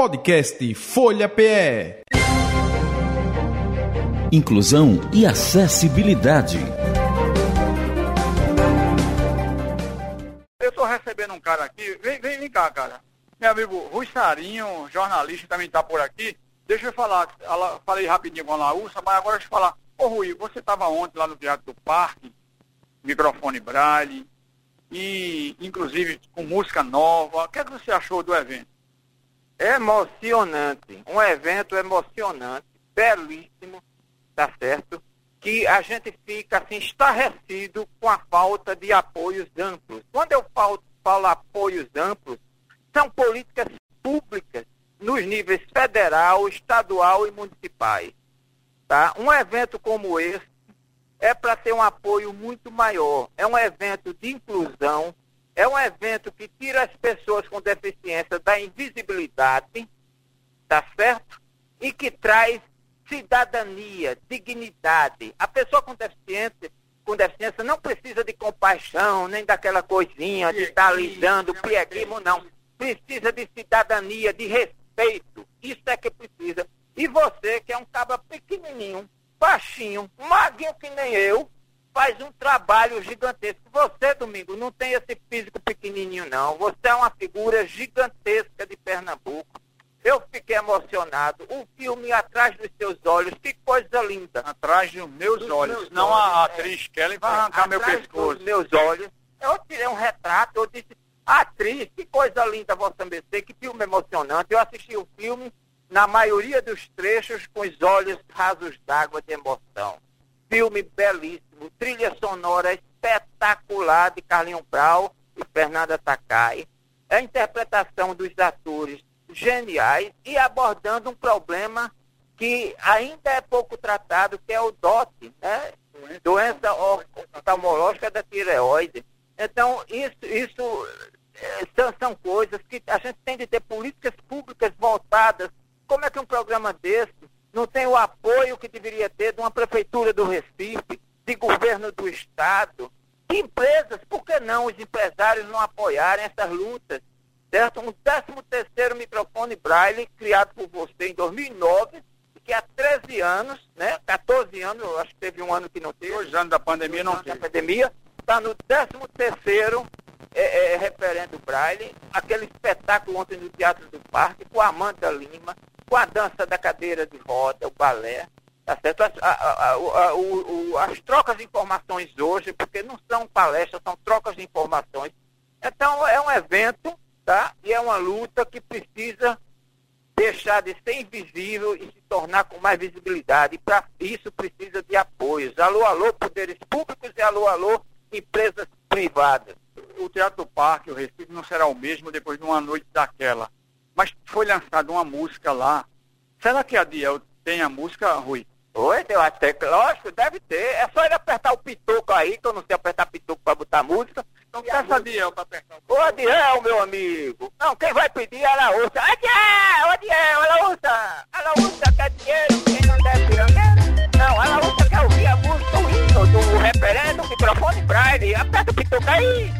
Podcast Folha PE. Inclusão e acessibilidade. Eu estou recebendo um cara aqui. Vem, vem, vem cá, cara. Meu amigo Rui Sarinho, jornalista, também está por aqui. Deixa eu falar, falei rapidinho com a Laúça, mas agora deixa eu falar. Ô Rui, você estava ontem lá no Teatro do Parque, microfone braille, e inclusive com música nova. O que, é que você achou do evento? Emocionante, um evento emocionante, belíssimo, tá certo? Que a gente fica assim estarrecido com a falta de apoios amplos. Quando eu falo, falo apoios amplos, são políticas públicas nos níveis federal, estadual e municipais. Tá? Um evento como esse é para ter um apoio muito maior. É um evento de inclusão, é um evento que tira as pessoas com deficiência da invisibilidade, tá certo? E que traz cidadania, dignidade. A pessoa com deficiência, com deficiência não precisa de compaixão, nem daquela coisinha de estar tá lidando, pieguismo, não. Precisa de cidadania, de respeito. Isso é que precisa. E você, que é um caba pequenininho, baixinho, maguinho que nem eu, faz um trabalho gigantesco. Você, Domingo, não tem esse físico pequenininho, não. Você é uma figura gigantesca de Pernambuco. Eu fiquei emocionado. O filme Atrás dos Seus Olhos, que coisa linda. Atrás dos meus dos olhos. Meus Não olhos, a atriz é. Kelly vai arrancar é, meu pescoço. Dos meus olhos. Eu tirei um retrato, eu disse, atriz, que coisa linda Vossa Mercê, que filme emocionante. Eu assisti o filme na maioria dos trechos com os olhos rasos d'água de emoção. Filme belíssimo, trilha sonora espetacular de Carlinhos Brau e Fernanda Takai. A interpretação dos atores geniais e abordando um problema que ainda é pouco tratado, que é o DOT, né? doença oftalmológica da tireoide. Então, isso, isso eh, são, são coisas que a gente tem de ter políticas públicas voltadas como é que um programa desse não tem o apoio que deveria ter de uma prefeitura do Recife, de governo do Estado, de empresas, por que não os empresários não apoiarem essas lutas? Certo? Um 13 terceiro microfone Braille, criado por você em 2009, que há 13 anos, né, 14 anos, acho que teve um ano que não teve. Dois anos da pandemia não teve. da pandemia, está no 13 terceiro é, é, referendo Braille, aquele espetáculo ontem no Teatro do Parque, com a Amanda Lima, com a dança da cadeira de roda, o balé, tá certo? As, a, a, o, as trocas de informações hoje, porque não são palestras, são trocas de informações. Então, é um evento, tá? E é uma luta que precisa deixar de ser invisível e se tornar com mais visibilidade. E para isso precisa de apoios. Alô, alô, poderes públicos e alô, alô, empresas privadas. O Teatro Parque, o Recife, não será o mesmo depois de uma noite daquela mas foi lançada uma música lá. Será que a Diel tem a música, Rui? Oi, eu até, lógico, deve ter. É só ele apertar o pitoco aí, que eu não sei apertar pitoco pra botar música. Então peça a Diel pra apertar o Ô, Adiel, meu amigo. Não, quem vai pedir é a Laúça. Adiel, Adiel, a Laúça. A Laúça quer dinheiro, quem não der pirangueiro. Não, a Laúça quer ouvir a música, o hino do referendo, microfone braille. Aperta o pitoco aí.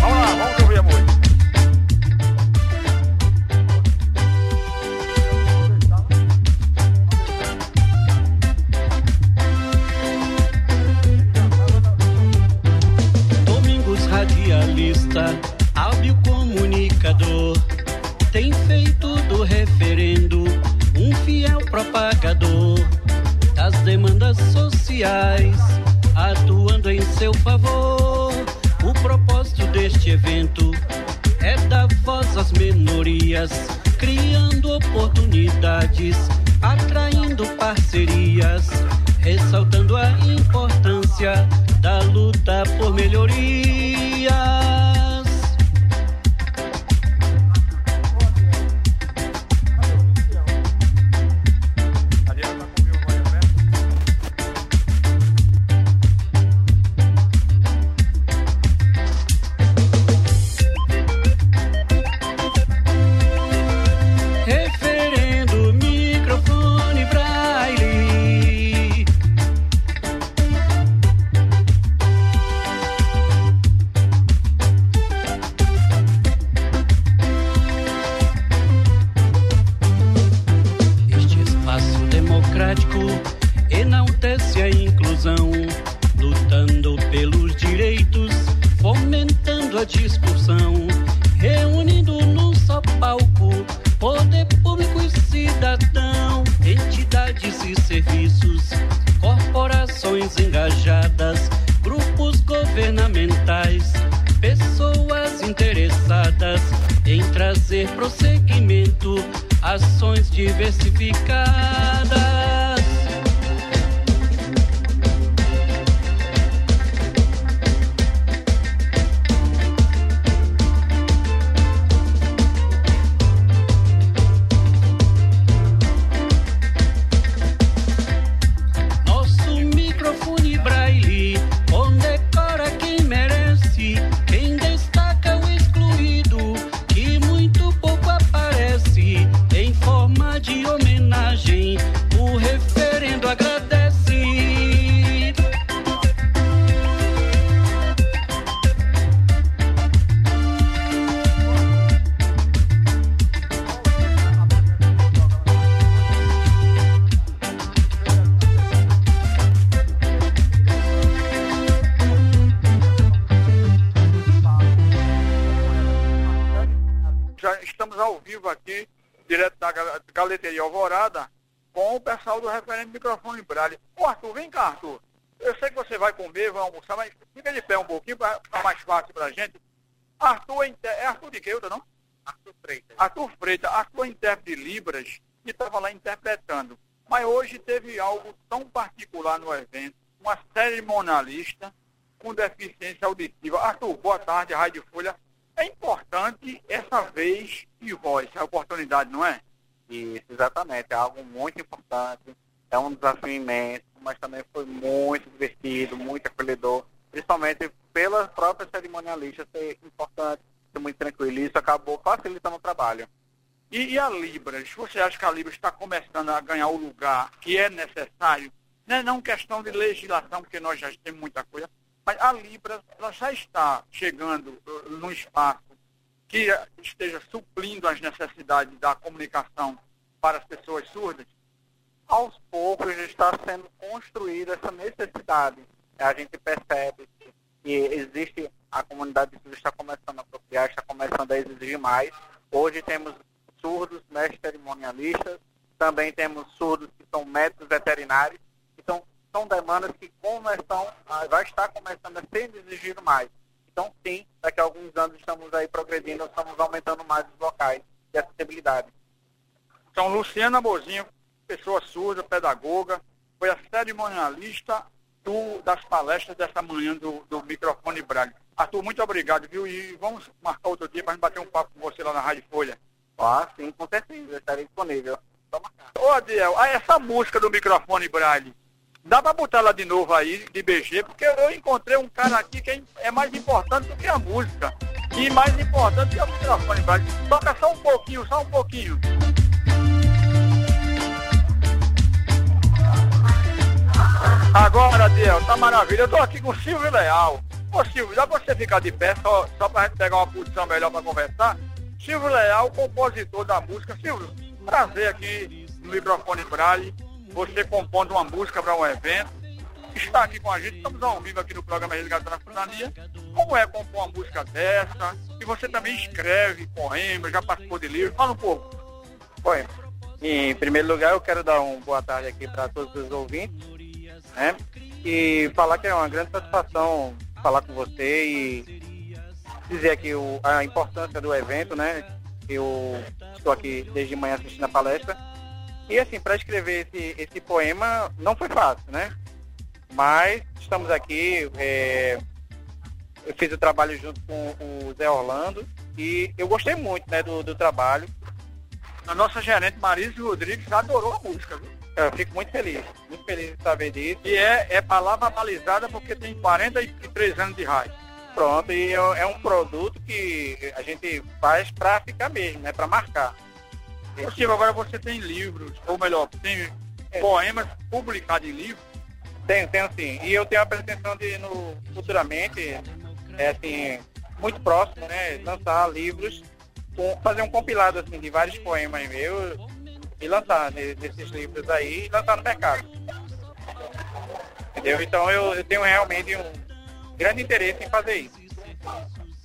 Vamos lá, vamos ouvir a música. Jornalista, hábil comunicador, tem feito do referendo um fiel propagador das demandas sociais, atuando em seu favor. O propósito deste evento é dar voz às minorias, criando oportunidades, atraindo parcerias, ressaltando a importância da luta por melhoria. Comer, vai almoçar, mas fica de pé um pouquinho para ficar mais fácil para a gente. Arthur é, é Arthur de Queuta, não? Arthur Freitas. Arthur Freitas. Arthur é intérprete de Libras e estava lá interpretando. Mas hoje teve algo tão particular no evento, uma cerimonialista com deficiência auditiva. Arthur, boa tarde, Rádio Folha. É importante essa vez e voz, a oportunidade, não é? Isso, exatamente. É algo muito importante. É um desafio imenso, mas também foi muito divertido, muito acolhedor. Principalmente pela própria cerimonialista ser importante, ser muito tranquilo. Isso acabou facilitando o trabalho. E, e a Libras? Você acha que a Libras está começando a ganhar o lugar que é necessário? Não é não questão de legislação, porque nós já temos muita coisa, mas a Libras ela já está chegando uh, no espaço que esteja suprindo as necessidades da comunicação para as pessoas surdas? Aos poucos está sendo construída essa necessidade. A gente percebe que existe, a comunidade está começando a procriar, está começando a exigir mais. Hoje temos surdos, mestres cerimonialistas, também temos surdos que são médicos veterinários, então são demandas que começam, vai estar começando a ser exigido mais. Então, sim, daqui a alguns anos estamos aí progredindo, estamos aumentando mais os locais de acessibilidade. Então, Luciana Bozinho, pessoa surda, pedagoga, foi a cerimonialista do, das palestras dessa manhã do, do microfone Braille. Arthur, muito obrigado, viu? E vamos marcar outro dia para a gente bater um papo com você lá na Rádio Folha. Ah, sim, com certeza, estarei disponível. Só marcar. Ô, Adiel, ah, essa música do microfone Braille, Dá para botar ela de novo aí, de BG, porque eu encontrei um cara aqui que é mais importante do que a música. E mais importante que o microfone. Toca só um pouquinho, só um pouquinho. Agora, Diel, tá maravilha. Eu tô aqui com o Silvio Leal. Ô Silvio, dá pra você ficar de pé só, só pra gente pegar uma posição melhor pra conversar? Silvio Leal, compositor da música. Silvio, prazer aqui no microfone Braille você compondo uma música para um evento, está aqui com a gente, estamos ao vivo aqui no programa Resgatando a Cidadania. Como é compor uma música dessa? E você também escreve poemas, já participou de livros. Fala um pouco. Oi. Em primeiro lugar, eu quero dar uma boa tarde aqui para todos os ouvintes, né? E falar que é uma grande satisfação falar com você e dizer aqui o, a importância do evento, né? Eu estou aqui desde manhã assistindo a palestra e assim, para escrever esse, esse poema não foi fácil, né? Mas estamos aqui, é, eu fiz o trabalho junto com o Zé Orlando e eu gostei muito né, do, do trabalho. A nossa gerente Marise Rodrigues adorou a música, viu? Eu fico muito feliz, muito feliz de saber disso. E é, é palavra balizada porque tem 43 anos de rádio. Pronto, e é, é um produto que a gente faz para ficar mesmo, né? Para marcar. Chico, agora você tem livros, ou melhor, tem é. poemas publicados em livros? Tenho, tenho sim. E eu tenho a pretensão de, no, futuramente, é assim, muito próximo, né, lançar livros, com, fazer um compilado assim, de vários poemas meus e lançar nesses livros aí e lançar no mercado. Entendeu? Então eu, eu tenho realmente um grande interesse em fazer isso.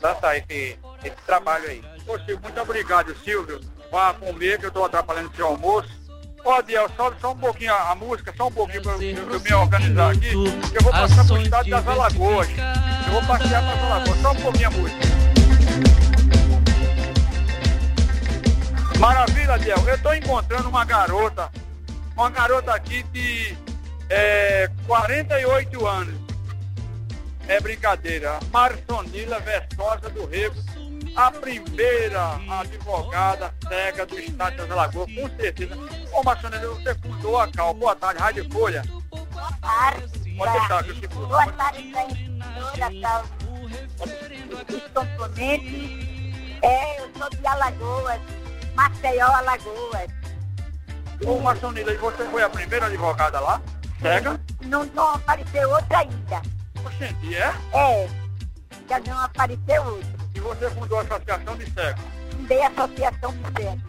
lançar esse, esse trabalho aí. Poxa, muito obrigado, Silvio. Vá comer, que eu estou atrapalhando seu almoço. Ó, Adiel, sobe só um pouquinho a, a música, só um pouquinho para eu, eu me organizar aqui. que Eu vou passar pro estado das Alagoas. Eu vou passear para as Alagoas. Só um pouquinho a música. Maravilha, Adiel. Eu estou encontrando uma garota, uma garota aqui de é, 48 anos. É brincadeira. Marsonila Versosa do Rego, a primeira advogada cega do estado das Alagoas, com certeza. Ô Marsonila, você fundou a CAL. Boa tarde, Rádio Folha. Boa tarde. Pode deixar, que eu te Boa tarde, componentes. É, eu sou de Alagoas, Maceió, Alagoas. Ô Marsonila, e você foi a primeira advogada lá? Cega? Não, não apareceu outra ainda. Oxente, é? É, já não apareceu outra. E você fundou a Associação de Cegos. Fundei a Associação de Cegos.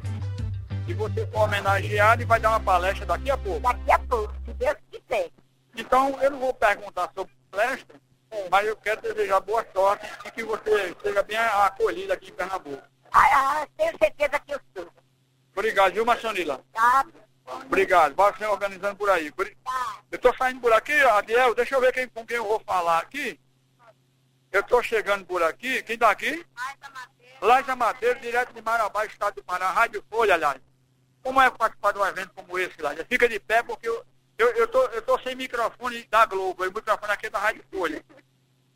E você foi homenageado e vai dar uma palestra daqui a pouco. Daqui a pouco, se Deus quiser. Então, eu não vou perguntar sobre palestra, mas eu quero desejar boa sorte e que você seja bem acolhida aqui em Pernambuco. Ah, ah, tenho certeza que eu sou. Obrigado, viu, Marsonila? Tá? Obrigado. Vai se organizando por aí. Tá. Eu tô saindo por aqui, Adiel, deixa eu ver quem, com quem eu vou falar aqui. Eu tô chegando por aqui. Quem tá aqui? Laisa Madeira, direto de Marabá, estado do Pará, Rádio Folha, aliás. Como é participar de um evento como esse, Laisa? Fica de pé porque eu, eu, eu, tô, eu tô sem microfone da Globo, o microfone aqui é da Rádio Folha.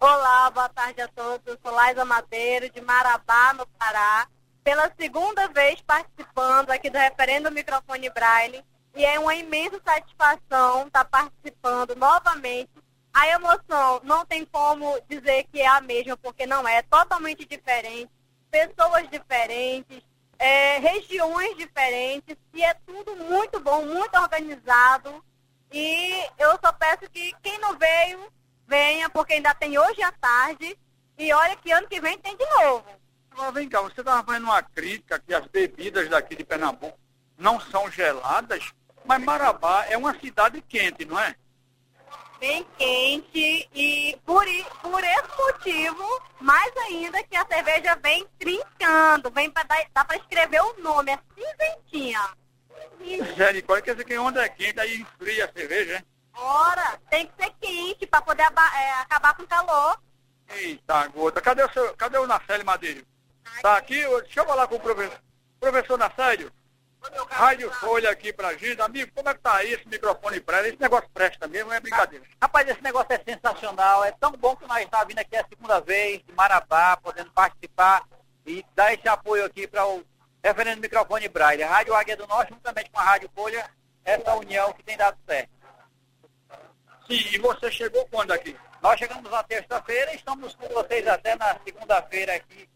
Olá, boa tarde a todos. Eu sou Laisa Madeiro, de Marabá, no Pará. Pela segunda vez participando aqui do referendo Microfone Braille. E é uma imensa satisfação estar participando novamente. A emoção não tem como dizer que é a mesma, porque não é. É totalmente diferente. Pessoas diferentes, é, regiões diferentes. E é tudo muito bom, muito organizado. E eu só peço que quem não veio, venha, porque ainda tem hoje à tarde. E olha que ano que vem tem de novo. Agora vem cá, você estava fazendo uma crítica que as bebidas daqui de Pernambuco não são geladas, mas Marabá é uma cidade quente, não é? Bem quente e por, por esse motivo, mais ainda que a cerveja vem trincando, vem para dar, dá para escrever o nome, é cinzentinha. Misericórdia, quer dizer que onda é quente, aí esfria a cerveja, hein? Ora, tem que ser quente para poder é, acabar com o calor. Eita, gota. Cadê o, seu, cadê o Nacélio Madeiro? Tá aqui? Deixa eu falar com o professor. Professor Nacélio, Rádio Folha aqui pra gente. Amigo, como é que tá aí esse microfone pra ela? Esse negócio presta mesmo, é brincadeira. Rapaz, esse negócio é sensacional. É tão bom que nós estamos vindo aqui a segunda vez, de Marabá, podendo participar e dar esse apoio aqui para o referendo microfone Braille. A Rádio Águia do Norte, juntamente com a Rádio Folha, essa união que tem dado certo. Sim, e você chegou quando aqui? Nós chegamos na terça-feira e estamos com vocês até na segunda-feira aqui,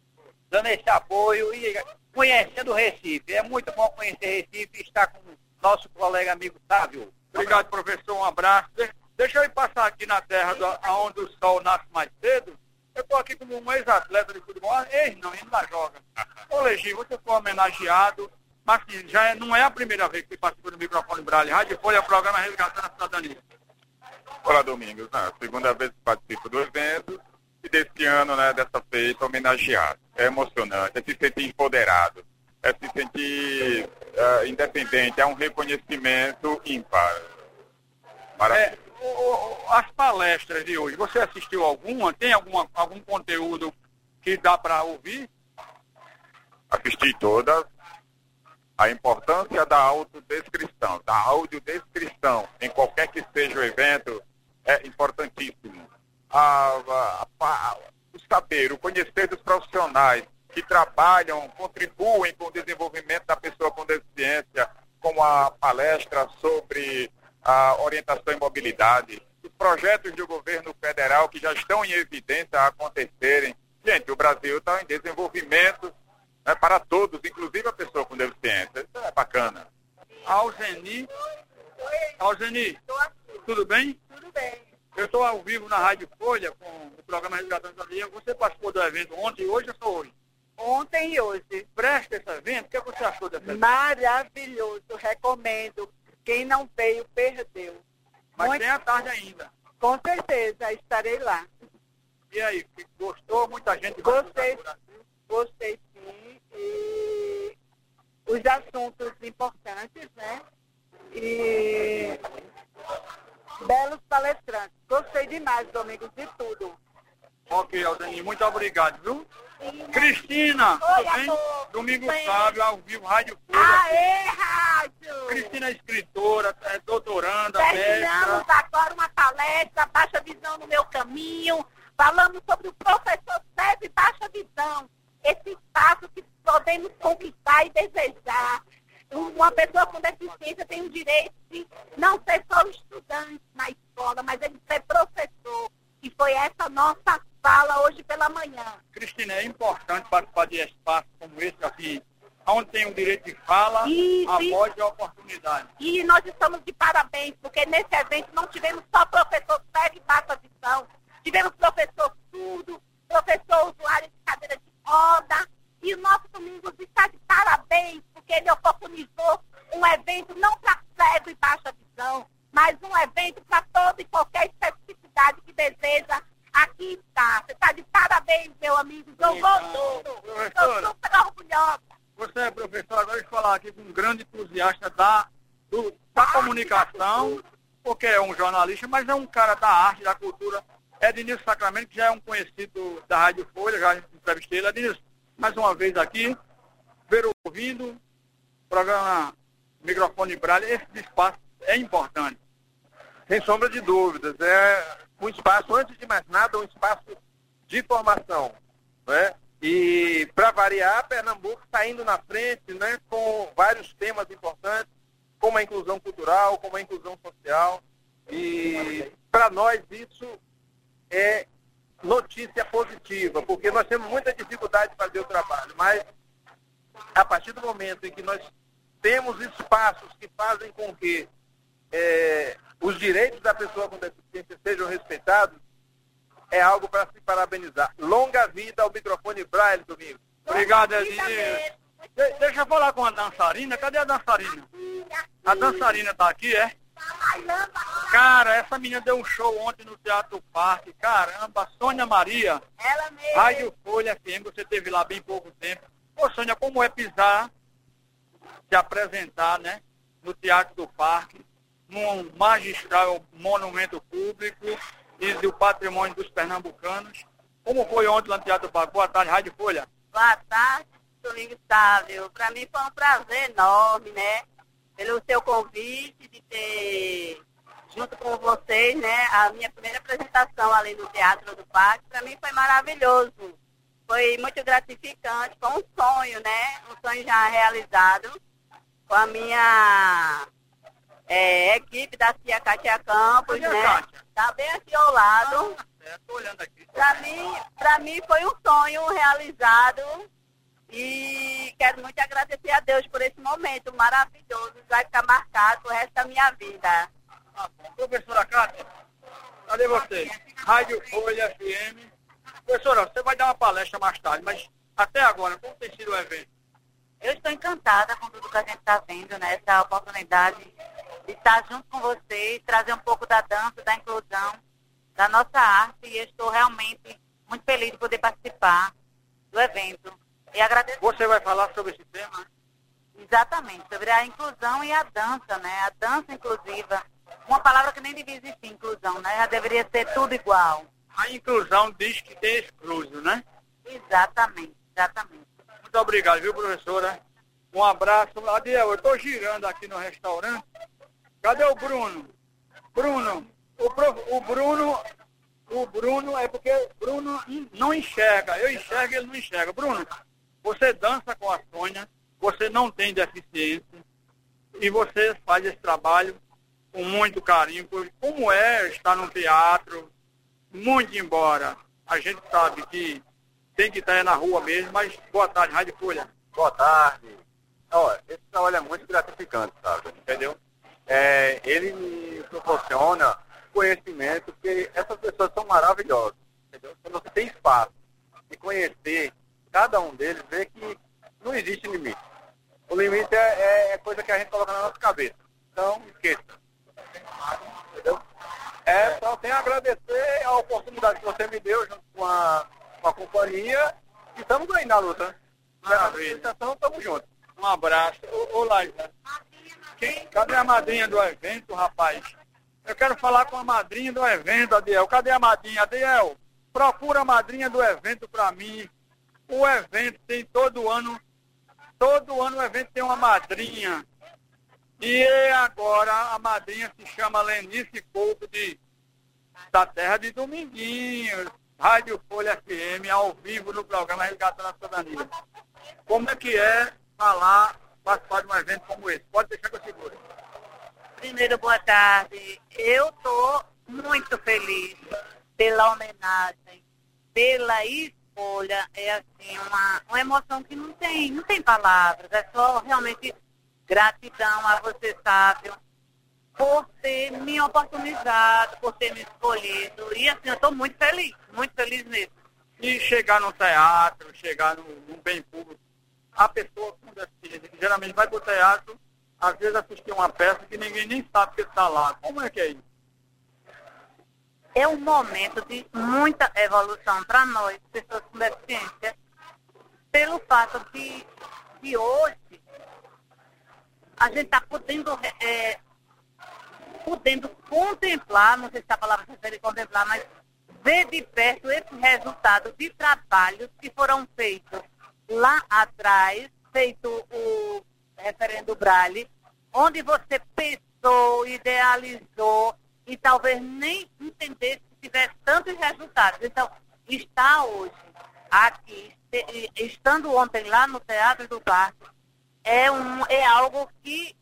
dando esse apoio e conhecendo o Recife. É muito bom conhecer Recife e estar com o nosso colega amigo Sávio. Obrigado, professor. Um abraço. De- Deixa eu ir passar aqui na terra do, onde o sol nasce mais cedo. Eu estou aqui como um ex-atleta de futebol. Ah, Ex não, ainda joga. Ô, Legi, você foi homenageado, mas assim, já é- não é a primeira vez que participa do microfone Braille. Rádio Folha, programa Resgatando a Cidadania. Olá, Domingos. Né? Segunda vez que participo do evento e desse ano, né, dessa feita, homenageado. É emocionante, é se sentir empoderado, é se sentir eh, independente, é um reconhecimento ímpar. Maravilha. É, o- o- as palestras de hoje, você assistiu alguma? Tem alguma, algum conteúdo que dá para ouvir? Assisti todas. A importância da autodescrição, da audiodescrição, em qualquer que seja o evento, é importantíssimo. A- a- a- o saber, o conhecer dos profissionais que trabalham, contribuem com o desenvolvimento da pessoa com deficiência, como a palestra sobre a orientação e mobilidade, os projetos do governo federal que já estão em evidência a acontecerem. Gente, o Brasil está em desenvolvimento né, para todos, inclusive a pessoa com deficiência. Isso é bacana. Alzeni. Alzeni, tudo bem? Tudo bem. Eu estou ao vivo na Rádio Folha com o programa Resgatando a Cidadania. Você participou do evento ontem e hoje ou só hoje? Ontem e hoje. Presta esse evento, o que você achou desse evento? Maravilhoso, recomendo. Quem não veio, perdeu. Mas Muito- tem a tarde ainda. Com certeza, estarei lá. E aí, gostou? Muita gente Gostei, gostei sim. E os assuntos importantes, né? E belos palestrantes. Gostei demais, Domingos, de tudo. Ok, Aldani, muito obrigado, viu? Cristina, Oi, tudo bem? amor. Domingo Bem. sábio, ao vivo, Rádio Folha. Aê, rádio! Cristina é escritora, é doutoranda, Terminamos mestra. agora uma palestra, Baixa Visão no Meu Caminho. Falamos sobre o professor Sérgio Baixa Visão. Esse espaço que podemos conquistar e desejar. Uma pessoa com deficiência tem o direito de não ser só estudante na escola, mas ele ser professor. E foi essa nossa fala hoje pela manhã. Cristina, é importante participar de espaços como esse aqui, onde tem o direito de fala, Isso, a voz e a oportunidade. E nós estamos de parabéns, porque nesse evento não tivemos só professor cego e baixa visão, tivemos professor surdo, professor usuário de cadeira de roda, e o nosso Domingos está de parabéns, porque ele oportunizou um evento não para cego e baixa visão, mas um evento para toda e qualquer especificidade que deseja. Aqui está. Você está de parabéns, meu amigo. Eu vou Então, tudo. Estou professora. super orgulhosa. Você é professor, agora de falar aqui com um grande entusiasta da, do- comunicação, porque é um jornalista, mas é um cara da arte, da cultura. É Denilson Sacramento, que já é um conhecido da Rádio Folha, já entrevistei ele. Denilson, mais uma vez aqui, ver ouvindo, programa Microfone Braille, esse espaço é importante. Sem sombra de dúvidas. É um espaço, antes de mais nada, um espaço de formação. Né? E, para variar, Pernambuco está indo na frente né, com vários temas importantes, como a inclusão cultural, como a inclusão social. E, para nós, isso é notícia positiva, porque nós temos muita dificuldade de fazer o trabalho, mas a partir do momento em que nós temos espaços que fazem com que é, os direitos da pessoa com deficiência sejam respeitados, é algo para se parabenizar. Longa vida ao microfone Braille, Domingo. Obrigado, Edinho. De- deixa eu falar com a dançarina. Cadê a dançarina? A dançarina tá aqui, é? Cara, essa menina deu um show ontem no Teatro Parque. Caramba, Sônia Maria, Ela mesmo. Rádio Folha FM, você teve lá bem pouco tempo. Ô, Sônia, como é pisar, se apresentar, né, no Teatro do Parque, num magistral monumento público e do patrimônio dos pernambucanos? Como foi ontem lá no Teatro do Parque? Boa tarde, Rádio Folha. Boa tarde, Domingos Sávio. Para mim foi um prazer enorme, né? Pelo seu convite de ter, junto com vocês, né, a minha primeira apresentação ali no Teatro do Parque. Para mim foi maravilhoso. Foi muito gratificante, foi um sonho, né? Um sonho já realizado com a minha é, equipe da Cia Cátia Campos, né? Kátia? Tá bem aqui ao lado. É, tô olhando aqui. Para mim, pra mim foi um sonho realizado e quero muito agradecer a Deus por esse momento maravilhoso. Vai ficar marcado o resto da minha vida. Professora Cátia, cadê você? Rádio Folha FM. Professora, você vai dar uma palestra mais tarde, mas até agora, como tem sido o evento? Eu estou encantada com tudo que a gente está vendo, né? Essa oportunidade de estar junto com vocês, trazer um pouco da dança, da inclusão, da nossa arte. E eu estou realmente muito feliz de poder participar do evento. E agradeço Você vai falar sobre esse tema? Exatamente, sobre a inclusão e a dança, né? A dança inclusiva. Uma palavra que nem devia existir, inclusão, né? Já deveria ser tudo igual. A inclusão diz que tem excluso, né? Exatamente, exatamente. Muito obrigado, viu, professora? Um abraço. Adiel, eu estou girando aqui no restaurante. Cadê o Bruno? Bruno, o, prof- o Bruno, o Bruno é porque o Bruno não enxerga. Eu enxergo, ele não enxerga. Bruno, você dança com a Sônia, você não tem deficiência e você faz esse trabalho com muito carinho. Como é estar no teatro, muito embora a gente sabe que tem que estar na rua mesmo, mas boa tarde, Rádio Folha. Boa tarde. Olha, esse trabalho é muito gratificante, sabe? Entendeu? É, ele me proporciona conhecimento, porque essas pessoas são maravilhosas. Entendeu? Quando você tem espaço de conhecer cada um deles, vê que não existe limite. O limite é, é- é coisa que a gente coloca na nossa cabeça. Então, esqueça. É, só tenho a agradecer a oportunidade que você me deu junto com a, com a companhia e estamos aí na luta. Maravilha. Então, estamos juntos. Um abraço. Ô Laila, quem, cadê a madrinha do evento, rapaz? Eu quero falar com a madrinha do evento, Adiel. Cadê a madrinha? Adiel, procura a madrinha do evento para mim. O evento tem todo ano, todo ano o evento tem uma madrinha. E agora a madrinha se chama Lenice Couto de, da terra de Dominguinhos, Rádio Folha FM, ao vivo no programa Resgatando a Cidadania. Como é que é falar, participar de um evento como esse? Pode deixar que eu segure. Primeiro, boa tarde. Eu estou muito feliz pela homenagem, pela escolha. É assim, uma, uma emoção que não tem, não tem palavras. É só realmente gratidão a você, Sábio, por ter me oportunizado, por ter me escolhido. E assim, eu estou muito feliz, muito feliz mesmo. E chegar no teatro, chegar no, no bem público, a pessoa com deficiência, que geralmente vai para o teatro, às vezes assistir uma peça que ninguém nem sabe que está lá. Como é que é isso? É um momento de muita evolução para nós, pessoas com deficiência, pelo fato de, de hoje a gente está podendo, é, podendo contemplar, não sei se a palavra se refere contemplar, mas ver de perto esse resultado de trabalhos que foram feitos lá atrás, feito o referendo Braille, onde você pensou, idealizou e talvez nem entendesse que tivesse tantos resultados. Então, está hoje aqui, estando ontem lá no Teatro do Parque, é, um, é algo que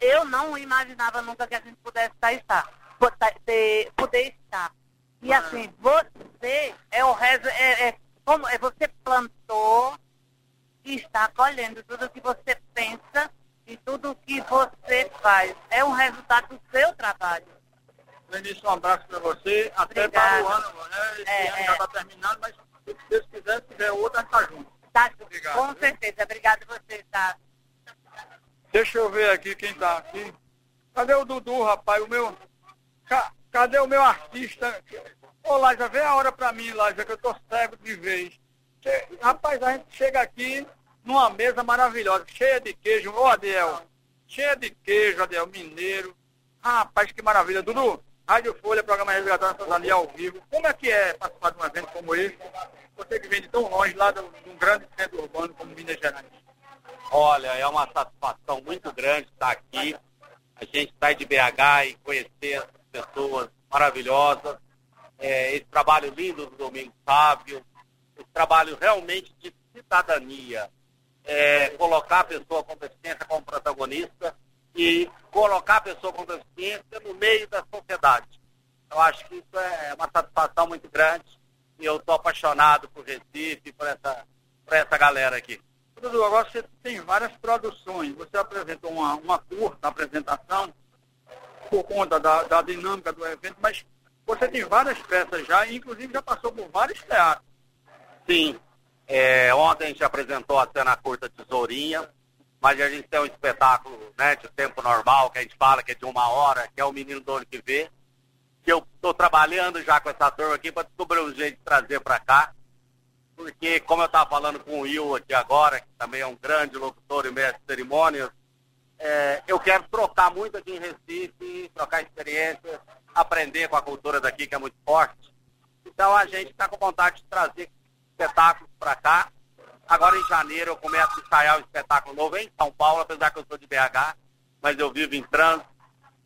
eu não imaginava nunca que a gente pudesse estar, poder, poder estar. E assim, você é o resto, é, é, como é, você plantou e está colhendo tudo que você pensa e tudo que você faz. É um resultado do seu trabalho. Lenice, um abraço para você. Até Obrigada. para o ano, né? Esse É, ano é. já está terminando, mas se Deus quiser, se tiver outro, a gente está junto. Tá, Obrigado, com viu? certeza. Obrigado a você, tá? Deixa eu ver aqui quem tá aqui. Cadê o Dudu, rapaz? O meu. Ca- Cadê o meu artista? Ô, Laja, vê a hora pra mim, Laja, que eu tô cego de vez. Che- Rapaz, a gente chega aqui numa mesa maravilhosa, cheia de queijo. Ô, Adiel, cheia de queijo, Adiel, mineiro. Rapaz, que maravilha. Dudu, Rádio Folha, programa Resgatando a Cidadania ao vivo. Como é que é participar de um evento como esse? Você que vem de tão longe, lá de um grande centro urbano como Minas Gerais. Olha, é uma satisfação muito grande estar aqui. A gente sai de BH e conhecer essas pessoas maravilhosas. É, esse trabalho lindo do Domingo Sábio, esse trabalho realmente de cidadania. É, colocar a pessoa com deficiência como protagonista e colocar a pessoa com deficiência no meio da sociedade. Eu acho que isso é uma satisfação muito grande e eu estou apaixonado por Recife, por essa, por essa galera aqui. Dudu, agora você tem várias produções. Você apresentou uma, uma curta apresentação por conta da, da dinâmica do evento, mas você tem várias peças já, e inclusive já passou por vários teatros. Sim. É, ontem a gente apresentou a cena curta Tesourinha, mas a gente tem um espetáculo né, de tempo normal, que a gente fala que é de uma hora, que é o Menino do Olho que Vê, que eu estou trabalhando já com essa turma aqui para descobrir um jeito de trazer para cá. Porque, como eu estava falando com o Will aqui agora, que também é um grande locutor e mestre de cerimônias, é, eu quero trocar muito aqui em Recife, trocar experiências, aprender com a cultura daqui, que é muito forte. Então a gente está com vontade de trazer espetáculos para cá. Agora em janeiro eu começo a ensaiar um espetáculo novo em São Paulo, apesar que eu sou de BH, mas eu vivo em trânsito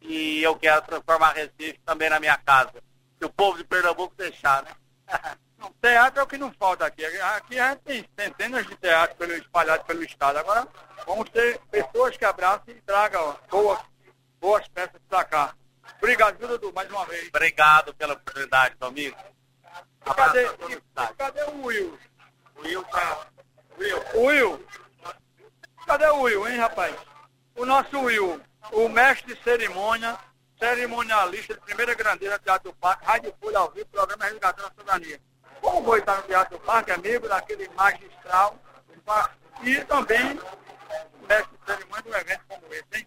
e eu quero transformar Recife também na minha casa. Se o povo de Pernambuco deixar, né? Não, teatro é o que não falta aqui. Aqui a gente tem centenas de teatros pelo, espalhados pelo estado. Agora vamos ter pessoas que abracem e tragam boas, boas peças para cá. Obrigado, viu, Dudu, mais uma vez. Obrigado pela oportunidade, meu amigo. Cadê, e- cadê o Will? O Will tá... Will. Cadê o Will, hein, rapaz? O nosso Will, o mestre de cerimônia, cerimonialista de primeira grandeza do Teatro do Parque, Rádio Folha ao vivo, programa Resgatando a Cidadania. Como vou estar no Teatro do Parque, amigo daquele magistral, e também mestre de cerimônia de um evento como esse, hein?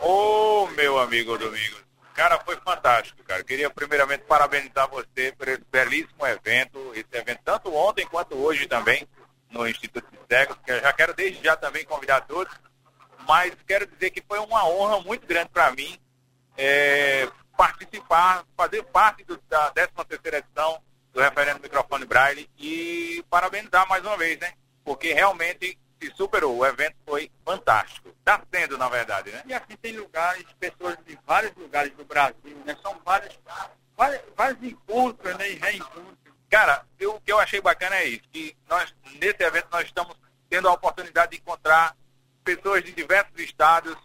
Ô, meu amigo Domingos. Cara, foi fantástico, cara. Queria primeiramente parabenizar você por esse belíssimo evento, esse evento tanto ontem quanto hoje também no Instituto de Cegos, que eu já quero desde já também convidar todos, mas quero dizer que foi uma honra muito grande para mim é, participar, fazer parte do, da 13 terceira edição do referendo microfone Braille e parabenizar mais uma vez, né? Porque realmente se superou, o evento foi fantástico. Está sendo, na verdade, né? E assim tem lugares, pessoas de vários lugares do Brasil, né? São vários, vários, vários encontros né? e reencontros. Cara, eu, o que eu achei bacana é isso, que nós, nesse evento nós estamos tendo a oportunidade de encontrar pessoas de diversos estados,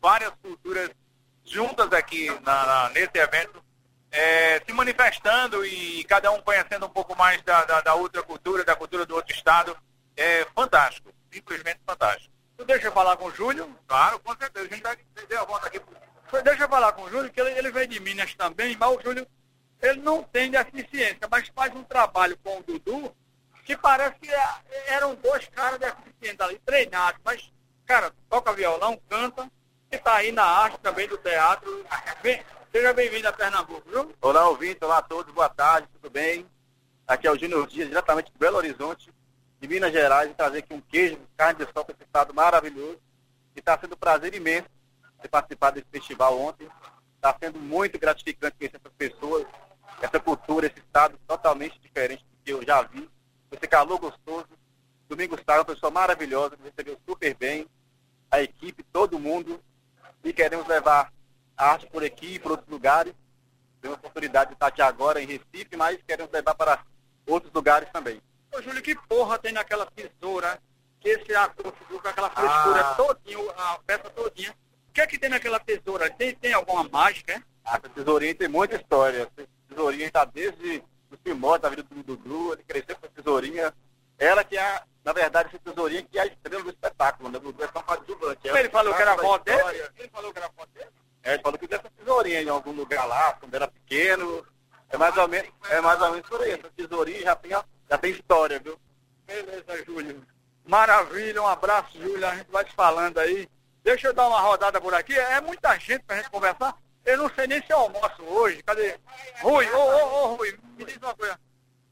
várias culturas juntas aqui na, na, nesse evento, é, se manifestando e cada um conhecendo um pouco mais da, da, da, outra cultura, da cultura do outro estado. É fantástico, simplesmente fantástico. Tu deixa eu falar com o Júlio? Claro, com certeza. A gente vai deu a volta aqui. Deixa eu falar com o Júlio, que ele, ele veio de Minas também, mas o Júlio ele não tem deficiência, mas faz um trabalho com o Dudu que parece que é, eram dois caras deficientes ali, treinados, mas, cara, toca violão, canta, e está aí na arte também do teatro. Bem, seja bem-vindo a Pernambuco, viu? Olá, ouvinte, olá a todos, boa tarde, tudo bem? Aqui é o Júnior Dias, diretamente de Belo Horizonte, de Minas Gerais, e trazer aqui um queijo, carne de sol esse estado maravilhoso. E está sendo um prazer imenso ter participado desse festival ontem. Está sendo muito gratificante conhecer essas pessoas, essa cultura, esse estado totalmente diferente do que eu já vi. Esse calor gostoso. Domingos Sá, uma pessoa maravilhosa, me recebeu super bem. A equipe, todo mundo. E queremos levar a arte por aqui e por outros lugares. Temos a oportunidade de estar aqui agora em Recife, mas queremos levar para outros lugares também. Ô, Júlio, que porra tem naquela tesoura que esse ator ficou com aquela frescura Ah. todinha, a peça todinha? O que é que tem naquela tesoura? Tem, tem alguma mágica, é? Essa tesourinha tem muita história. Tesourinha está desde os primórdios da vida do Dudu, ele cresceu com a tesourinha. Ela que é, na verdade, essa tesourinha que é a estrela do espetáculo, né? Dudu é só coadjuvante. Ele falou que era a avó dele? Ele falou que era avó dele? É, ele falou que dessa tesourinha em algum lugar lá, quando era pequeno. É mais ou menos, é mais ou menos por aí. Essa tesourinha já tem, já tem história, viu? Beleza, Júlio. Maravilha, um abraço, Júlio. A gente vai te falando aí. Deixa eu dar uma rodada por aqui. É muita gente pra gente conversar. Eu não sei nem se eu almoço hoje. Cadê? Rui, ô, ô, ô, Rui, me diz uma coisa.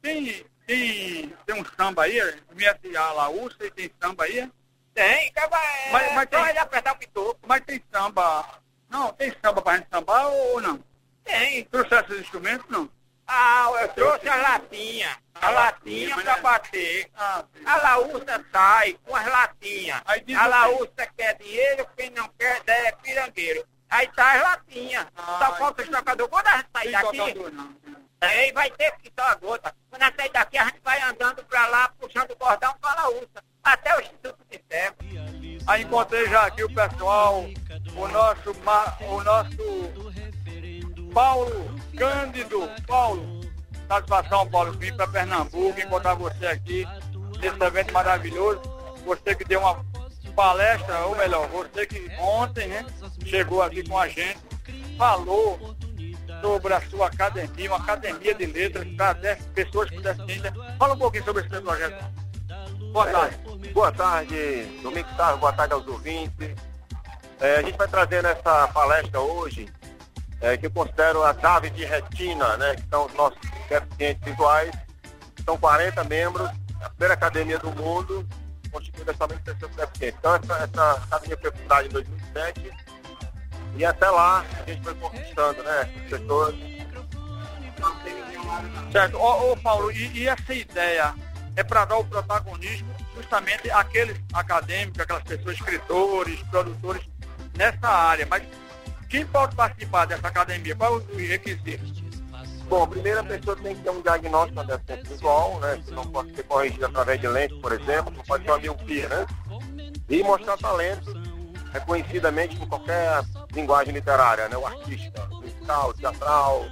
Tem, tem, tem um samba aí? Conhece a Laúça e tem samba aí? Tem, acaba, é, Mas, mas só tem, ele apertar o mas tem samba. Não, tem samba pra gente sambar ou não? Tem. Trouxe esses instrumentos, não? Ah, eu trouxe a latinha. A latinha mas pra é- bater. Ah. A laúça sai com as latinhas. A laúça quer dinheiro, quem não quer é pirangueiro. Aí tá as latinhas. Ah, Só falta o estocador. Quando a gente sair daqui, aí vai ter que só a gota. Quando a gente sair daqui, a gente vai andando pra lá, puxando o cordão a laúça. Até o Instituto de Cego. Aí encontrei já aqui o pessoal, o nosso, o nosso Paulo Cândido. Paulo, satisfação, Paulo, vim para Pernambuco, encontrar você aqui nesse evento maravilhoso. Você que deu uma palestra, ou melhor, você que ontem, né, chegou aqui com a gente, falou sobre a sua academia, uma academia de letras para pessoas com deficiência. Fala um pouquinho sobre esse projeto. Boa tarde. Boa tarde, Domingo Sarro, boa tarde aos ouvintes. É, a gente vai trazer nessa palestra hoje, é, que eu considero as aves de retina, né, que são os nossos deficientes visuais. São 40 membros, a primeira academia do mundo, constituída somente por pessoas deficientes. Então, essa, essa foi fundada em 2007 e até lá a gente foi conquistando, né, pessoas. Certo. Ô, ô, Paulo, e, e essa ideia é para dar o protagonismo justamente àqueles acadêmicos, aquelas pessoas, escritores, produtores nessa área. Mas quem pode participar dessa academia? Qual é o requisito? Bom, a primeira pessoa tem que ter um diagnóstico de deficiência visual, né? Não pode ser corrigido através de lente, por exemplo, não pode ser uma miopia, né? E mostrar talento reconhecidamente em qualquer linguagem literária, né? O artística, musical, teatral.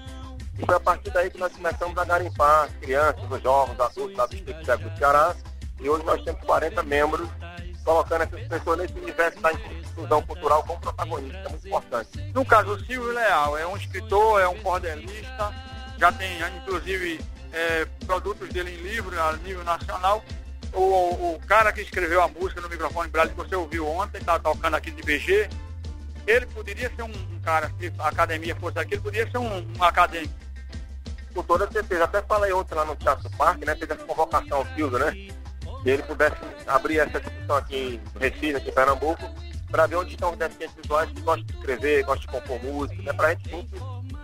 E foi a partir daí que nós começamos a garimpar as crianças, os jovens, os adultos da Distrito Cego do Ceará. E hoje nós temos 40 membros, colocando essas pessoas nesse universo da inclusão cultural como protagonista, muito importante. No caso, o Silvio Leal é um escritor, é um cordelista, já tem inclusive é, produtos dele em livro a nível nacional. O, o cara que escreveu a música no microfone Brasil que você ouviu ontem, está tocando aqui de BG, ele poderia ser um, cara, se a academia fosse aqui, ele poderia ser um, um acadêmico. Com toda certeza. Até falei ontem lá no Teatro Parque, né? Fez essa convocação ao Silvio, né? Que ele pudesse abrir essa discussão aqui em Recife, aqui em Pernambuco, para ver onde estão os deficientes visuais que gostam de escrever, gostam de compor música, né? Para a gente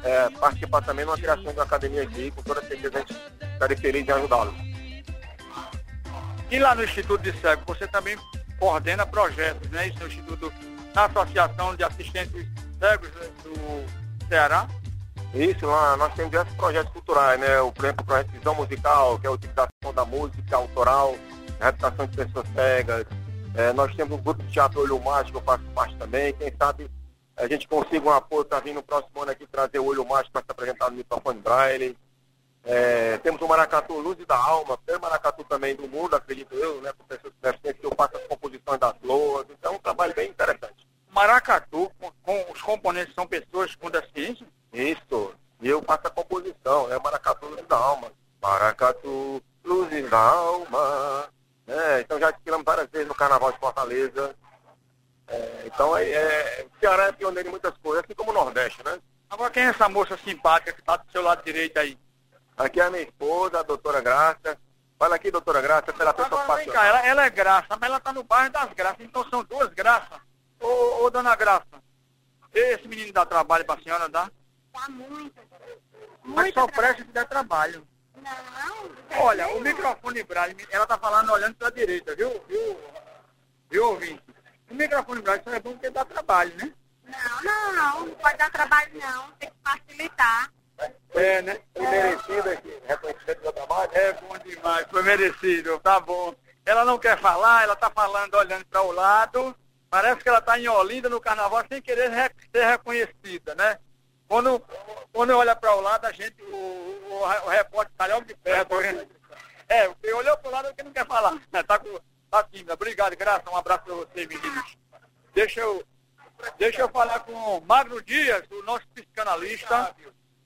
é, participar também numa criação de uma academia aqui, com toda certeza a gente estaria feliz em ajudá-los. E lá no Instituto de Cego, você também coordena projetos, né? Isso no Instituto, na Associação de Assistentes Cegos do Ceará. Isso, lá nós temos diversos projetos culturais, né? O, por exemplo, o projeto Visão Musical, que é a utilização da música autoral, reabilitação de pessoas cegas. É, nós temos um grupo de teatro Olho Mágico, eu faço parte também. Quem sabe a gente consiga um apoio para vir no próximo ano aqui trazer o Olho Mágico para se apresentar no microfone Braille. É, temos o Maracatu Luz da Alma, tem o Maracatu também do mundo, acredito eu, né? Com pessoas que eu faço as composições das loas. Então é um trabalho bem interessante. Maracatu, com, com os componentes são pessoas com deficiência? Isso. E eu faço a composição, é Maracatu Luz da Alma. Maracatu Luzes da Alma. É, então já desfilamos várias vezes no Carnaval de Fortaleza. É, então é, é, o Ceará é pioneiro em muitas coisas, assim como o Nordeste, né? Agora quem é essa moça simpática que está do seu lado direito aí? Aqui é a minha esposa, a doutora Graça. Fala aqui, doutora Graça, pela pessoa Agora, vem cá, ela, ela é graça, mas ela está no bairro das graças, então são duas graças. Ô, ô dona Graça, esse menino dá trabalho para a senhora, dá? Dá muito. Mas só presta se der trabalho. Não. Olha, o microfone Braille, ela tá falando olhando para a direita, viu? Viu, viu ouvinte? O microfone Braille só é bom porque dá trabalho, né? Não, não, não, não pode dar trabalho não, tem que facilitar. É, né? Foi merecido aqui, reconhecimento do trabalho. É bom demais, foi merecido, tá bom. Ela não quer falar, ela tá falando olhando para o lado. Parece que ela tá em Olinda no carnaval sem querer re- ser reconhecida, né? Quando, quando olha para o lado, a gente, o, o, o repórter tá logo de perto. É, o que olhou para o lado é o que não quer falar. né? Tá, com, tá tímida. Obrigado, Graça. Um abraço para você, meninos. Deixa eu, deixa eu falar com o Magno Dias, o nosso psicanalista.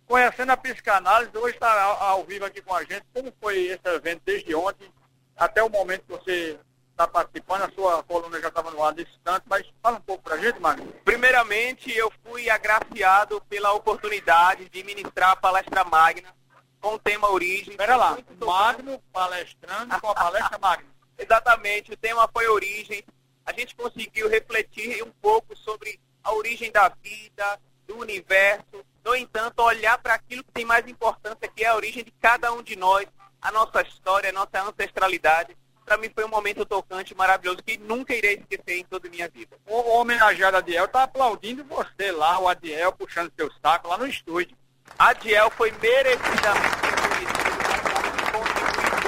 Conhecendo a psicanálise, hoje está ao, ao vivo aqui com a gente. Como foi esse evento desde ontem até o momento que você está participando? A sua coluna já estava no ar desse tanto, mas fala um pouco para a gente, Magno. Primeiramente, eu fui agraciado pela oportunidade de ministrar a palestra magna com o tema origem. Espera lá, Magno palestrando com a palestra Magno. Exatamente, o tema foi origem. A gente conseguiu refletir um pouco sobre a origem da vida, do universo. No entanto, olhar para aquilo que tem mais importância, que é a origem de cada um de nós, a nossa história, a nossa ancestralidade. Para mim foi um momento tocante, maravilhoso, que nunca irei esquecer em toda a minha vida. O, homenageado Adiel tá aplaudindo você lá, o Adiel puxando seu saco lá no estúdio. Adiel foi merecidamente reconhecido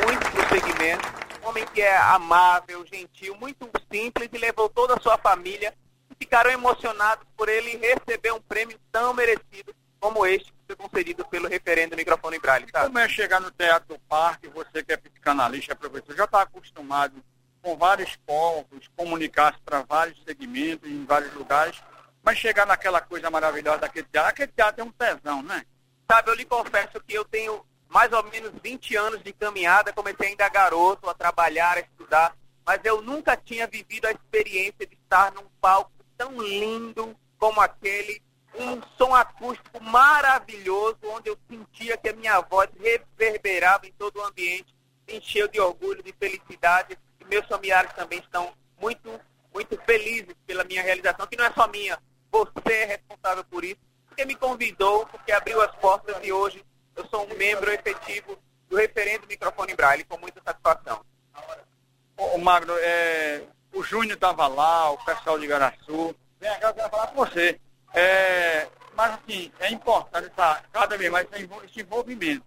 muito para o segmento, homem que é amável, gentil, muito simples e levou toda a sua família e ficaram emocionados por ele receber um prêmio tão merecido como este que foi concedido pelo referendo Microfone Braille. Tá? Como é chegar no Teatro do Parque, você que é psicanalista, é professor, já está acostumado com vários povos, comunicar-se para vários segmentos, em vários lugares, mas chegar naquela coisa maravilhosa daquele teatro, aquele teatro é um tesão, né? Sabe, eu lhe confesso que eu tenho mais ou menos 20 anos de caminhada, comecei ainda garoto a trabalhar, a estudar, mas eu nunca tinha vivido a experiência de estar num palco tão lindo como aquele, um som acústico maravilhoso, onde eu sentia que a minha voz reverberava em todo o ambiente, me encheu de orgulho, de felicidade, e meus familiares também estão muito, muito felizes pela minha realização, que não é só minha, você é responsável por isso, porque me convidou, porque abriu as portas e hoje eu sou um membro efetivo do referendo Microfone Braille, com muita satisfação. Ô, Magno, é, o Júnior estava lá, o pessoal de Garaçu. Vem cá, eu quero falar com você. É, mas assim, é importante essa, cada vez mais esse envol- esse envolvimento.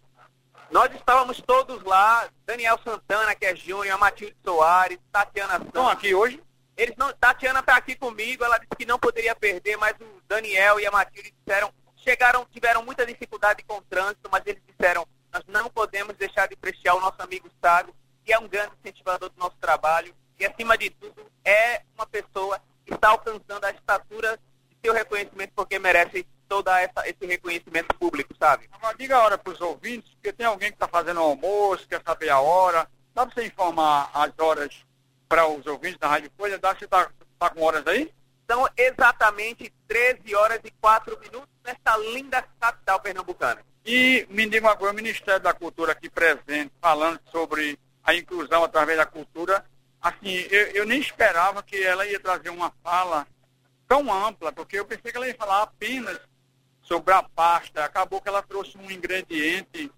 Nós estávamos todos lá, Daniel Santana, que é Júnior, a Matilde Soares, Tatiana Santos. Estão aqui hoje? Eles não, Tatiana está aqui comigo, ela disse que não poderia perder, mas o Daniel e a Matilde disseram, chegaram, tiveram muita dificuldade com o trânsito, mas eles disseram, nós não podemos deixar de prestigiar o nosso amigo Sábio, que é um grande incentivador do nosso trabalho, e acima de tudo, é uma pessoa que está alcançando a estatura de seu reconhecimento, porque merece todo esse reconhecimento público, sabe? Agora diga a hora para os ouvintes, porque tem alguém que está fazendo o almoço, quer saber a hora. Dá para você informar as horas para os ouvintes da Rádio Folha? Dá, você está tá com horas aí? São exatamente 13 horas e 4 minutos nesta linda capital pernambucana. E me diga coisa, o Ministério da Cultura aqui presente, falando sobre a inclusão através da cultura, assim, eu, eu nem esperava que ela ia trazer uma fala tão ampla, porque eu pensei que ela ia falar apenas sobre a pasta. Acabou que ela trouxe um ingrediente,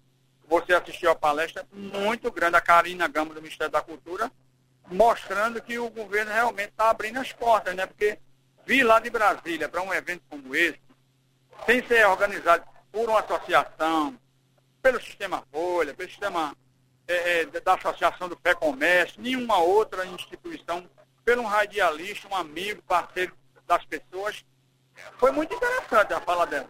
você assistiu a palestra, muito grande, a Karina Gama do Ministério da Cultura, mostrando que o governo realmente está abrindo as portas, né? Porque vir lá de Brasília para um evento como esse, sem ser organizado por uma associação, pelo sistema Folha, pelo sistema é, é, da Associação do Fé Comércio, nenhuma outra instituição, pelo um radialista, um amigo, parceiro das pessoas. Foi muito interessante a fala dela.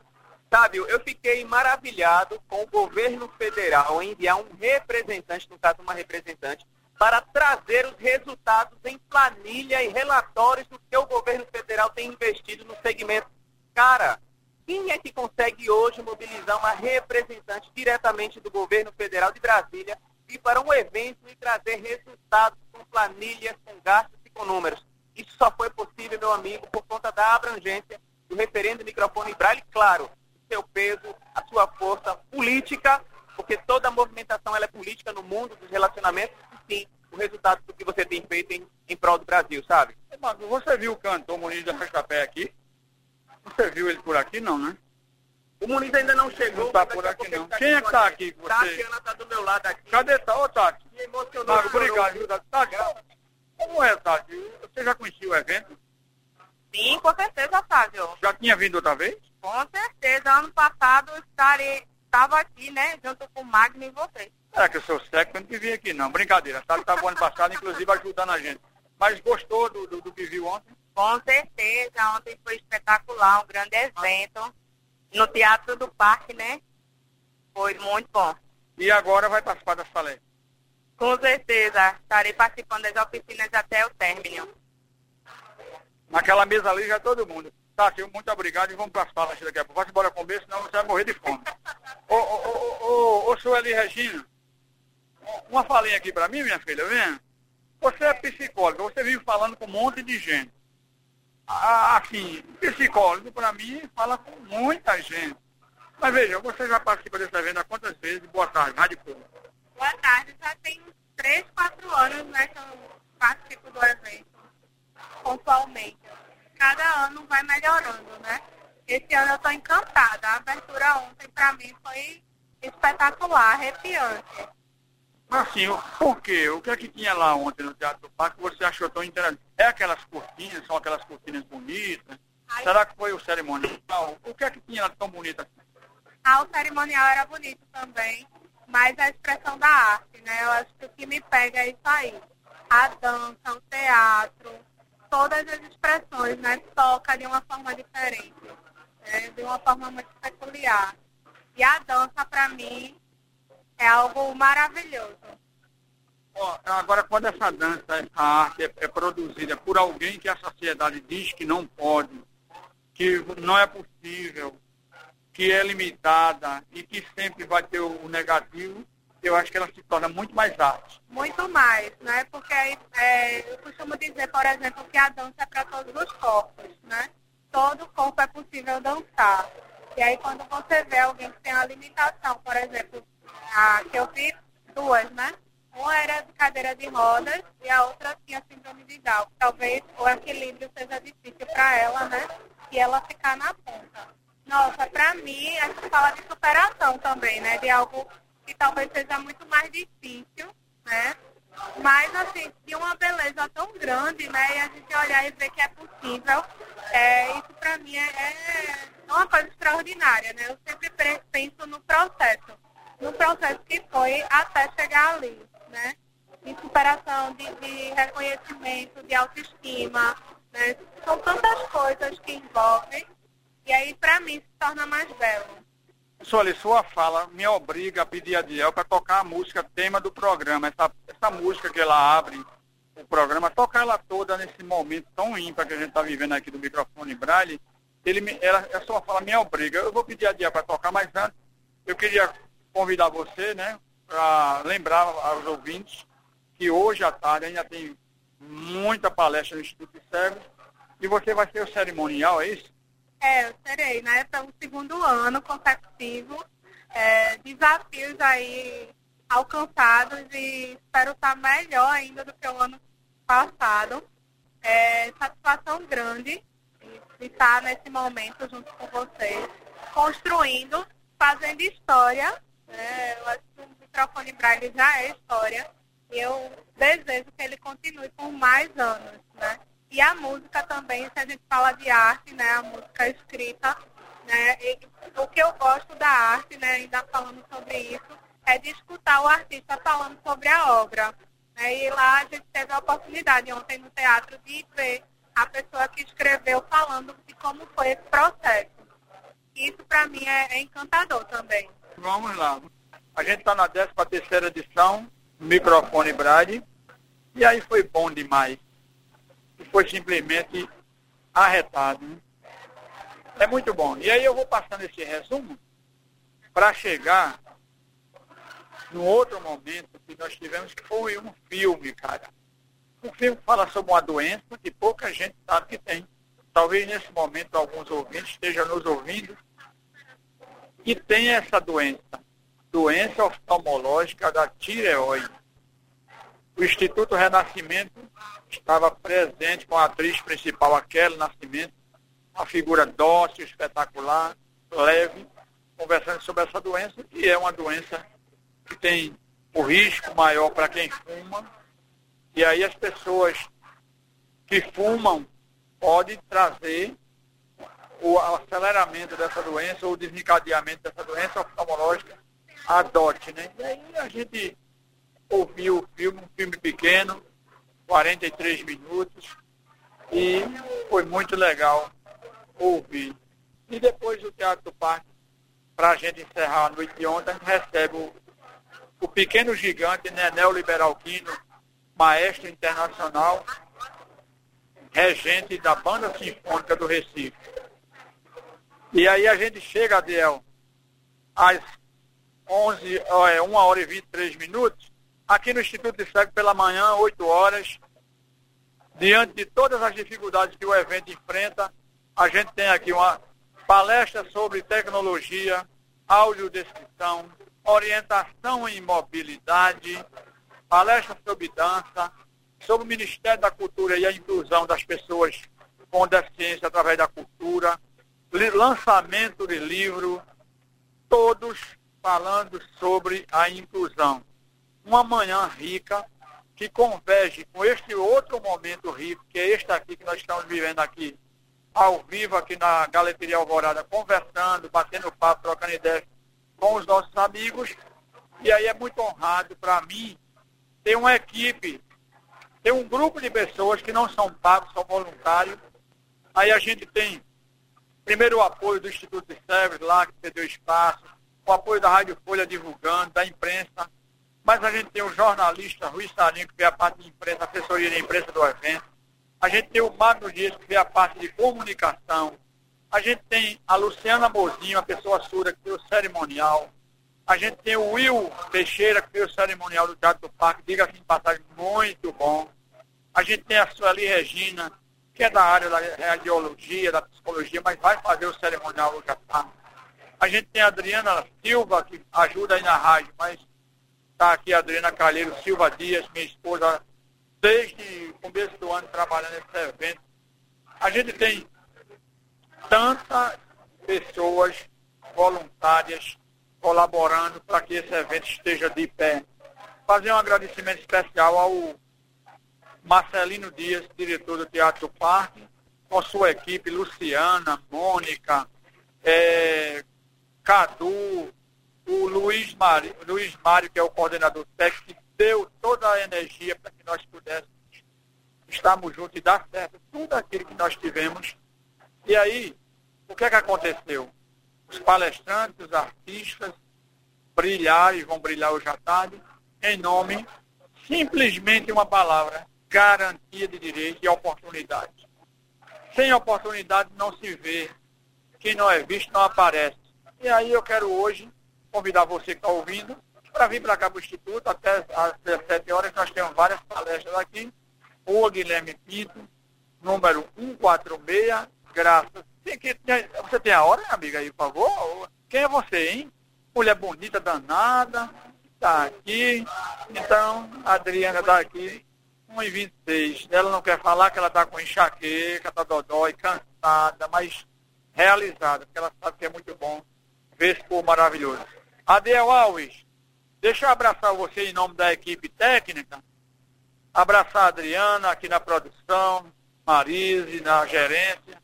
Sábio, eu fiquei maravilhado com o governo federal enviar um representante, no caso uma representante, para trazer os resultados em planilha e relatórios do que o governo federal tem investido no segmento. Cara, quem é que consegue hoje mobilizar uma representante diretamente do governo federal de Brasília ir para um evento e trazer resultados com planilhas, com gastos e com números? Isso só foi possível, meu amigo, por conta da abrangência do referendo microfone Braille, claro, seu peso, a sua força política, porque toda movimentação ela é política no mundo dos relacionamentos, e sim, o resultado do que você tem feito em, em prol do Brasil, sabe? Você viu o cantor Muniz da Festa Pé aqui? Você viu ele por aqui, não, né? O Muniz ainda não chegou. Não tá por aqui, não. Quem é que tá aqui com você? Tatiana tá do meu lado aqui. Cadê tá? Ô, Tati. Me emocionou. Obrigado, viu, Tati? Tati, como é, Tati? Você já conhecia o evento? Sim, com certeza, Fábio. Já tinha vindo outra vez? Com certeza. Ano passado estarei, estava aqui, né, junto com o Magno e você. É que eu sou século, não que vim aqui, não. Brincadeira. Tati estava ano passado, inclusive, ajudando a gente. Mas gostou do, do, do que viu ontem? Com certeza. Ontem foi espetacular, um grande evento. No Teatro do Parque, né? Foi muito bom. E agora vai participar das palestras? Com certeza. Estarei participando das oficinas até o término. Naquela mesa ali já todo mundo. Tati, muito obrigado e vamos para as palestras daqui a pouco. Vai embora comer, senão você vai morrer de fome. ô, ô, ô, ô, ô, Sueli Regina, uma falinha aqui para mim, minha filha, vem. Você é psicóloga, você vive falando com um monte de gente. Ah, assim, psicólogo, para mim, fala com muita gente. Mas veja, você já participa desse evento há quantas vezes? Boa tarde, Rádio Público. Boa tarde, já tem uns 3, 4 anos né, que eu participo do evento, pontualmente. Cada ano vai melhorando, né? Esse ano eu estou encantada. A abertura ontem, para mim, foi espetacular, arrepiante. Assim, por quê? O que é que tinha lá ontem no Teatro do Parque que você achou tão interessante? É aquelas cortinas, são aquelas cortinas bonitas? Ai. Será que foi o cerimonial? O que é que tinha lá tão bonito assim? Ah, o cerimonial era bonito também, mas a expressão da arte, né? Eu acho que o que me pega é isso aí. A dança, o teatro, todas as expressões, né? Toca de uma forma diferente, né? de uma forma muito peculiar. E a dança, para mim, é algo maravilhoso. Oh, agora, quando essa dança, essa arte é, é, produzida por alguém que a sociedade diz que não pode, que não é possível, que é limitada e que sempre vai ter o negativo, eu acho que ela se torna muito mais arte. Muito mais, né? Porque é, eu costumo dizer, por exemplo, que a dança é para todos os corpos, né? Todo corpo é possível dançar. E aí quando você vê alguém que tem uma limitação, por exemplo, a, que eu vi duas, né? Uma era de cadeira de rodas e a outra tinha síndrome de Down. Talvez o equilíbrio seja difícil para ela, né? E ela ficar na ponta. Nossa, para mim, a gente fala de superação também, né? De algo que talvez seja muito mais difícil, né? Mas, assim, de uma beleza tão grande, né? E a gente olhar e ver que é possível, é, isso para mim é, é uma coisa extraordinária, né? Eu sempre penso no processo no processo que foi até chegar ali, né? Em superação de, de reconhecimento, de autoestima, né? São tantas coisas que envolvem e aí para mim se torna mais belo. Soli, sua fala me obriga a pedir a Diel para tocar a música tema do programa, essa, essa música que ela abre o programa, tocar ela toda nesse momento tão ímpar que a gente está vivendo aqui do microfone Braille, ele ela, a sua fala me obriga. Eu vou pedir a Diel para tocar, mas antes eu queria convidar você, né, para lembrar aos ouvintes que hoje à tarde ainda tem muita palestra no Instituto de Cegos E você vai ser o cerimonial, é isso? É, eu serei, né? Pelo segundo ano consecutivo. É, desafios aí alcançados e espero estar melhor ainda do que o ano passado. É, satisfação grande de estar nesse momento junto com vocês, construindo, fazendo história. Né? Eu acho que o microfone Braille já é história e eu desejo que ele continue por mais anos. Né? E a música também, se a gente fala de arte, né? a música escrita, né? E o que eu gosto da arte, né? ainda falando sobre isso, é de escutar o artista falando sobre a obra. Né? E lá a gente teve a oportunidade ontem no teatro de ver a pessoa que escreveu falando de como foi esse processo. Isso para mim é, é, encantador também. Vamos lá. A gente está na 13 terceira edição, microfone Brade, e aí foi bom demais. Foi simplesmente arretado. Né? É muito bom. E aí eu vou passando esse resumo para chegar no outro momento que nós tivemos, que foi um filme, cara. Um filme que fala sobre uma doença que pouca gente sabe que tem. Talvez nesse momento alguns ouvintes estejam nos ouvindo e tem essa doença. Doença oftalmológica da tireoide. O Instituto Renascimento estava presente com a atriz principal, a Nascimento, uma figura dócil, espetacular, leve, conversando sobre essa doença, que é uma doença que tem o risco maior para quem fuma, e aí as pessoas que fumam podem trazer o aceleramento dessa doença o desencadeamento dessa doença oftalmológica a DOT, né? E aí a gente ouviu o filme, um filme pequeno, 43 minutos, e foi muito legal ouvir. E depois do Teatro do Parque, para a gente encerrar a noite de ontem, recebe o o pequeno gigante Nenel Liberalquino, maestro internacional, regente da Banda Sinfônica do Recife. E aí a gente chega, Adiel, às 11, é, 1 hora e 23 minutos, aqui no Instituto de Cego pela manhã, 8 horas, diante de todas as dificuldades que o evento enfrenta, a gente tem aqui uma palestra sobre tecnologia, audiodescrição, orientação em mobilidade, palestra sobre dança, sobre o Ministério da Cultura e a inclusão das pessoas com deficiência através da cultura, lançamento de livro, todos falando sobre a inclusão. Uma manhã rica que converge com este outro momento rico, que é este aqui que nós estamos vivendo aqui, ao vivo aqui na Galeteria Alvorada, conversando, batendo papo, trocando ideias com os nossos amigos. E aí é muito honrado para mim ter uma equipe, ter um grupo de pessoas que não são pagos, são voluntários. Aí a gente tem, primeiro, o apoio do Instituto de Sérvios, lá que cedeu espaço, o apoio da Rádio Folha divulgando, da imprensa. Mas a gente tem o jornalista Rui Sarinho, que vê a parte de imprensa, assessoria de imprensa do evento. A gente tem o Magno Dias, que vê a parte de comunicação. A gente tem a Luciana Mozinho, a pessoa surda, que fez o cerimonial. A gente tem o Will Teixeira, que fez o cerimonial do Teatro do Parque, diga assim de passagem, muito bom. A gente tem a Sueli Regina, que é da área da radiologia, da psicologia, mas vai fazer o cerimonial do Japão. A gente tem a Adriana Silva, que ajuda aí na rádio, mas está aqui a Adriana Calheiro Silva Dias, minha esposa, desde o começo do ano trabalhando nesse evento. A gente tem tantas pessoas voluntárias colaborando para que esse evento esteja de pé. Fazer um agradecimento especial ao Marcelino Dias, diretor do Teatro Parque, com sua equipe, Luciana, Mônica, é, Cadu, o Luiz Mário, Luiz Mário, que é o coordenador técnico, deu toda a energia para que nós pudéssemos estarmos juntos e dar certo tudo aquilo que nós tivemos e aí, o que é que aconteceu? Os palestrantes, os artistas, brilharam e vão brilhar hoje à tarde, em nome, simplesmente uma palavra, garantia de direito e oportunidade. Sem oportunidade não se vê. Quem não é visto não aparece. E aí eu quero hoje convidar você que está ouvindo para vir para cá para o Instituto, até às 17 horas nós temos várias palestras aqui. O Guilherme Pinto, número 146, graças. Você tem a hora, amiga, aí, por favor? Quem é você, hein? Mulher bonita, danada, tá aqui. Então, a Adriana está aqui, 1h26. Ela não quer falar que ela está com enxaqueca, tá dodói, cansada, mas realizada, porque ela sabe que é muito bom ver esse povo maravilhoso. Adel Alves, deixa eu abraçar você em nome da equipe técnica. Abraçar a Adriana aqui na produção, Marise na gerência,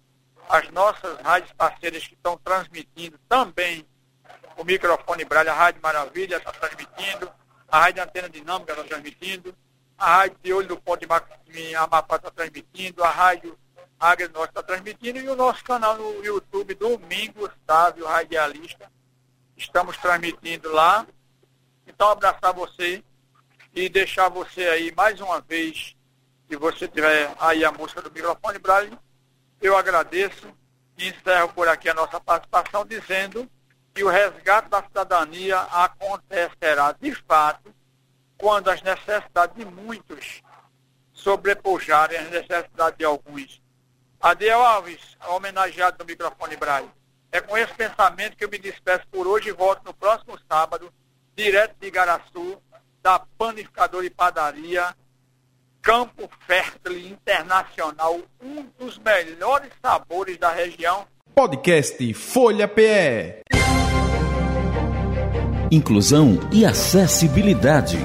as nossas rádios parceiras que estão transmitindo também o microfone Braille, a Rádio Maravilha está transmitindo, a Rádio Antena Dinâmica está transmitindo, a Rádio de Olho do Ponte de Amapá está transmitindo, a Rádio Águia Norte está transmitindo. E o nosso canal no YouTube, Domingos Sávio Radialista, estamos transmitindo lá. Então, abraçar você e deixar você aí mais uma vez, se você tiver aí a música do microfone Braille, eu agradeço e encerro por aqui a nossa participação dizendo que o resgate da cidadania acontecerá de fato quando as necessidades de muitos sobrepujarem as necessidades de alguns. Adiel Alves, homenageado no microfone Braille. É com esse pensamento que eu me despeço por hoje e volto no próximo sábado, direto de Igaraçu, da Panificadora e Padaria, Campo Fértil Internacional, um dos melhores sabores da região. Podcast Folha PE. Inclusão e acessibilidade.